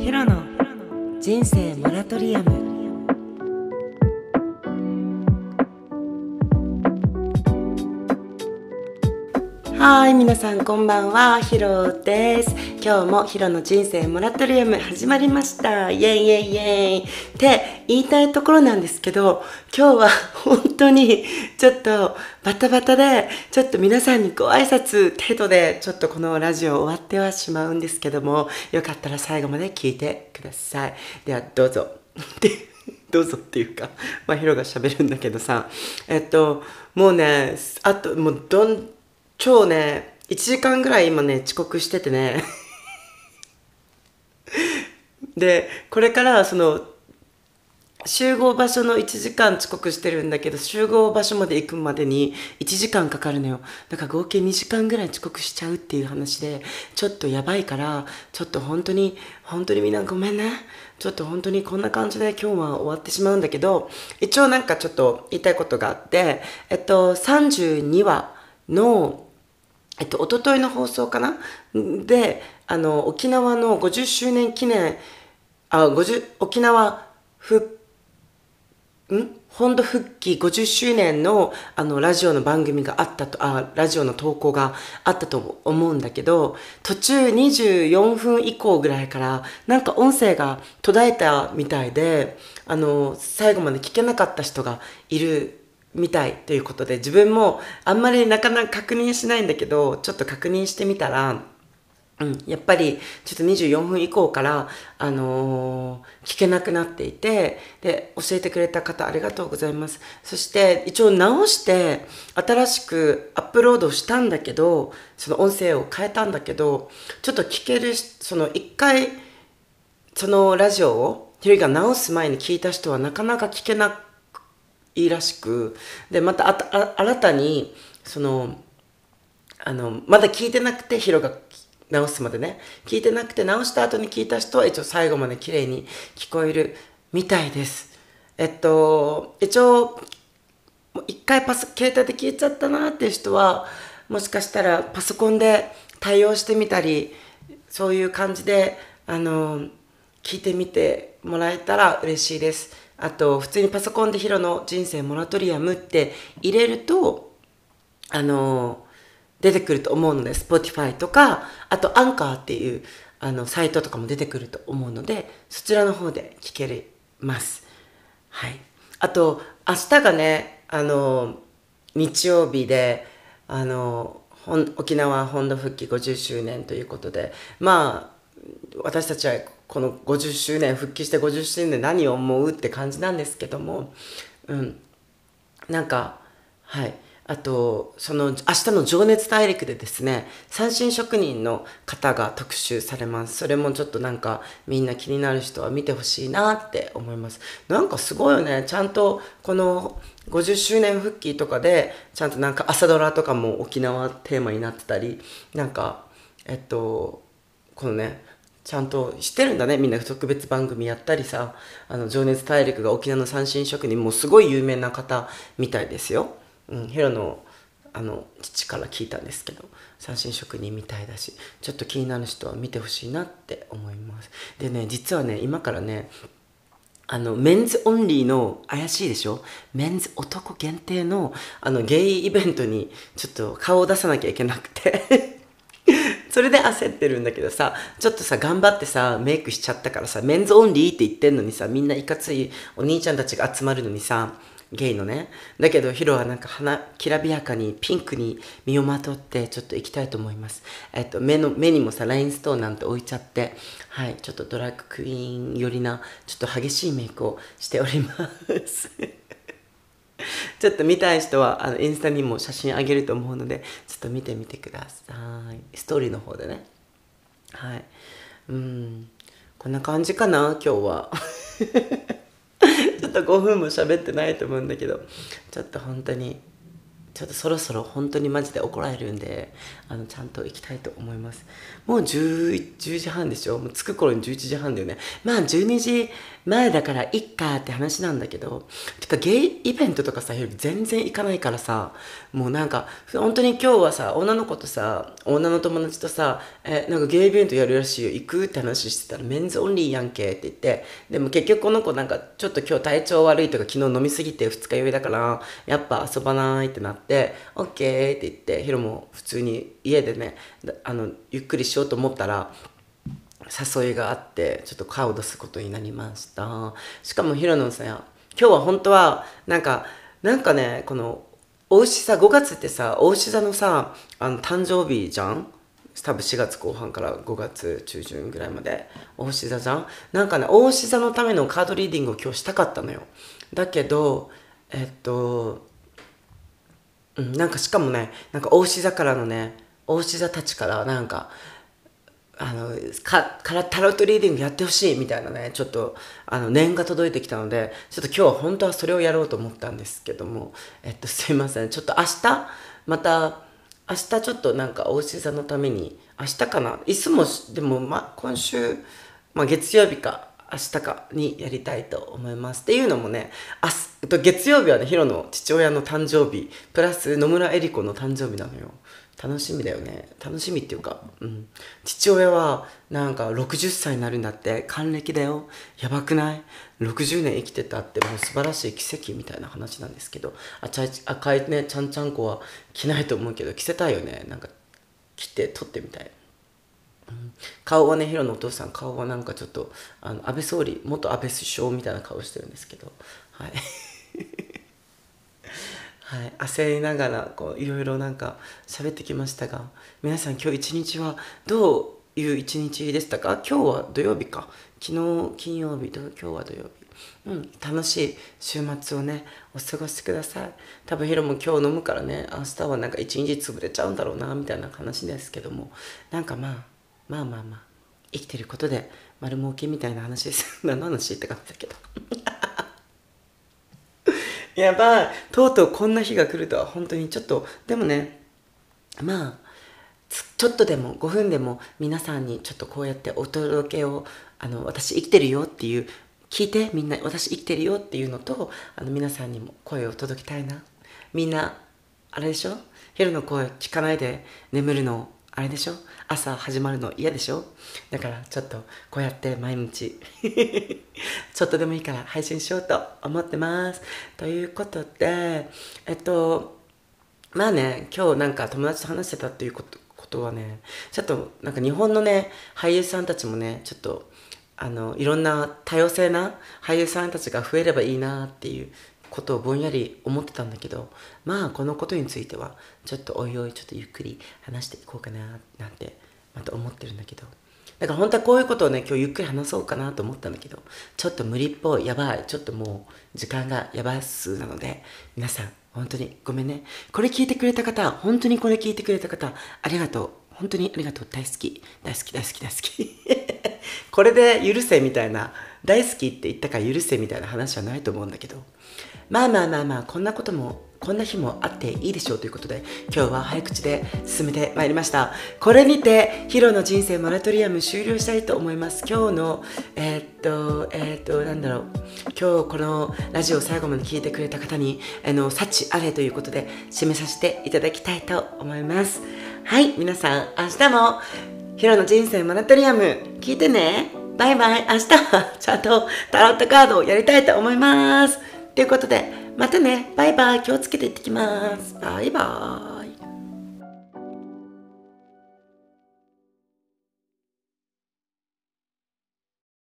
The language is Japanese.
ヘロの人生モラトリアム。はい皆さんこんばんはヒロです。今日もヒロの人生モラトリアム始まりました。イエイイエイイエイ。って言いたいところなんですけど今日は本当にちょっとバタバタでちょっと皆さんにご挨拶程度でちょっとこのラジオ終わってはしまうんですけどもよかったら最後まで聞いてください。ではどうぞ。どうぞっていうか、まあ、ヒロが喋るんだけどさ、えっと、もうね、あと、もうどん、超ね、1時間ぐらい今ね、遅刻しててね。で、これからその、集合場所の1時間遅刻してるんだけど、集合場所まで行くまでに1時間かかるのよ。だから合計2時間ぐらい遅刻しちゃうっていう話で、ちょっとやばいから、ちょっと本当に、本当にみんなごめんね。ちょっと本当にこんな感じで今日は終わってしまうんだけど、一応なんかちょっと言いたいことがあって、えっと、32話のえっと、一昨日の放送かな？で、あの、沖縄の50周年記念、あ、50、沖縄ふ、ん？本土復帰50周年のあのラジオの番組があったとあラジオの投稿があったと思うんだけど途中24分以降ぐらいからなんか音声が途絶えたみたいであの最後まで聞けなかった人がいるみたいということで自分もあんまりなかなか確認しないんだけどちょっと確認してみたらうん、やっぱりちょっと24分以降から、あのー、聞けなくなっていてで教えてくれた方ありがとうございます。そして一応直して新しくアップロードしたんだけどその音声を変えたんだけどちょっと聞けるその一回そのラジオをひろが直す前に聞いた人はなかなか聞けなくいいらしくでまた新たにそのあのまだ聞いてなくてヒロが直すまでね。聞いてなくて直した後に聞いた人は一応最後まで綺麗に聞こえるみたいです。えっと一応一回パソ携帯で聞いちゃったなっていう人はもしかしたらパソコンで対応してみたりそういう感じであの聞いてみてもらえたら嬉しいです。あと普通にパソコンでヒロの人生モラトリアムって入れるとあの出てくると思うので Spotify とかあとアンカーっていうあのサイトとかも出てくると思うのでそちらの方で聞けます。はい。あと明日がねあの日曜日であの沖縄本土復帰50周年ということでまあ私たちはこの50周年復帰して50周年で何を思うって感じなんですけどもうんなんかはいあと、その、明日の情熱大陸でですね、三振職人の方が特集されます。それもちょっとなんか、みんな気になる人は見てほしいなって思います。なんかすごいよね。ちゃんと、この50周年復帰とかで、ちゃんとなんか朝ドラとかも沖縄テーマになってたり、なんか、えっと、このね、ちゃんと知ってるんだね。みんな特別番組やったりさあの情熱大陸が沖縄の三振職人もうすごい有名な方みたいですよ。うん、ヘロのあの父から聞いたんですけど三振職人みたいだしちょっと気になる人は見てほしいなって思います。でね実はね今からねあのメンズオンリーの怪しいでしょ？メンズ男限定のあのゲイイベントにちょっと顔を出さなきゃいけなくて。それで焦ってるんだけどさちょっとさ頑張ってさメイクしちゃったからさメンズオンリーって言ってんのにさみんないかついお兄ちゃんたちが集まるのにさゲイのね。だけどヒロはなんか華きらびやかにピンクに身をまとってちょっと行きたいと思います。えっと目の目にもさラインストーンなんて置いちゃってはいちょっとドラッグクイーン寄りなちょっと激しいメイクをしております。ちょっと見たい人はあのインスタにも写真あげると思うのでちょっと見てみてください。ストーリーの方でね。はい。うん。こんな感じかな今日は。ちょっと5分も喋ってないと思うんだけどちょっと本当にちょっとそろそろ本当にマジで怒られるんであのちゃんと行きたいと思います。もう 10, 10時半でしょもう着く頃に11時半だよね。まあ12時前だからいっかって話なんだけどてかゲイイベントとかさ全然行かないからさもうなんか本当に今日はさ女の子とさ女の友達とさえなんかゲイイベントやるらしいよ。行くって話してたらメンズオンリーやんけって言ってでも結局この子なんかちょっと今日体調悪いとか昨日飲みすぎて二日酔いだからやっぱ遊ばないってなってオッケーって言ってヒロも普通に家でねあのゆっくりしようと思ったら誘いがあってちょっと顔を出すことになりました。しかもヒロノさ今日は本当はなんかなんかねこのお牛座5月ってさお牛座のさあの誕生日じゃん？多分4月後半から5月中旬ぐらいまでお牛座じゃん？なんかねお牛座のためのカードリーディングを今日したかったのよ。だけどえっと、うん、なんかしかもねなんかお牛座からのねお牛座たちからなんかあのかからタロットリーディングやってほしいみたいなねちょっとあの念が届いてきたのでちょっと今日は本当はそれをやろうと思ったんですけどもえっとすいません。ちょっと明日また明日ちょっとなんかお牛座のために明日かな？いつもでも、ま、今週、まあ、月曜日か。明日かにやりたいと思います。っていうのもね明日月曜日はねヒロの父親の誕生日プラス野村恵理子の誕生日なのよ。楽しみだよね。楽しみっていうか、うん、父親はなんか60歳になるんだって。還暦だよ。やばくない？60年生きてたってもう素晴らしい奇跡みたいな話なんですけど。あちゃ赤いねちゃんちゃんこは着ないと思うけど着せたいよね。なんか着て撮ってみたい、顔はねヒロのお父さん顔はなんかちょっとあの安倍総理元安倍首相みたいな顔してるんですけど。はい。はい、焦りながらこういろいろなんか喋ってきましたが皆さん今日一日はどういう一日でしたか？今日は土曜日か。昨日金曜日と今日は土曜日。うん、楽しい週末をねお過ごしください。多分ヒロも今日飲むからね明日はなんか一日潰れちゃうんだろうなみたいな話ですけども。なんかまあまあまあまあ生きてることで丸儲けみたいな話です。何の話って感じだけど。やばい。とうとうこんな日が来るとは本当にちょっとでもねまあちょっとでも5分でも皆さんにちょっとこうやってお届けをあの私生きてるよっていう聞いてみんな私生きてるよっていうのとあの皆さんにも声を届けたいな。みんなあれでしょ？ヘルの声聞かないで眠るのあれでしょ？朝始まるの嫌でしょ？だからちょっとこうやって毎日 ちょっとでもいいから配信しようと思ってます。ということでえっとまあね今日なんか友達と話してたっていうことことはねちょっとなんか日本のね俳優さんたちもねちょっとあのいろんな多様性な俳優さんたちが増えればいいなっていうことをぼんやり思ってたんだけどまあこのことについてはちょっとおいおいちょっとゆっくり話していこうかななんてまた思ってるんだけど。だから本当はこういうことをね今日ゆっくり話そうかなと思ったんだけどちょっと無理っぽいやばいちょっともう時間がやばすなので皆さん本当にごめんね。これ聞いてくれた方本当にこれ聞いてくれた方ありがとう。本当にありがとう。大好き。大好き大好き大好き。これで許せみたいな大好きって言ったから許せみたいな話はないと思うんだけど。まあまあまあまあこんなこともこんな日もあっていいでしょうということで今日は早口で進めてまいりました。これにてヒロの人生モラトリアム終了したいと思います。今日のえー、っとえー、っとなんだろう。今日このラジオ最後まで聞いてくれた方にあの幸あれということで締めさせていただきたいと思います。はい皆さん明日もヒロの人生モラトリアム聞いてね。バイバイ。明日はちゃんとタロットカードをやりたいと思います。ということでまたね。バイバイ。気をつけていってきます。バイバイ。